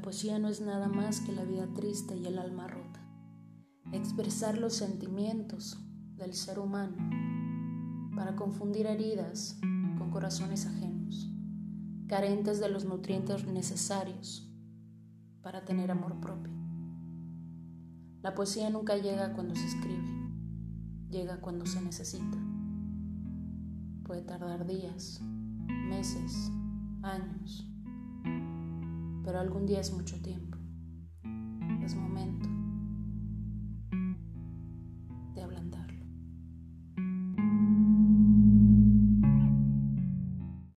poesía no es nada más que la vida triste y el alma rota. Expresar los sentimientos del ser humano para confundir heridas con corazones ajenos, carentes de los nutrientes necesarios para tener amor propio. La poesía nunca llega cuando se escribe, llega cuando se necesita. Puede tardar días, meses, años, pero algún día es mucho tiempo,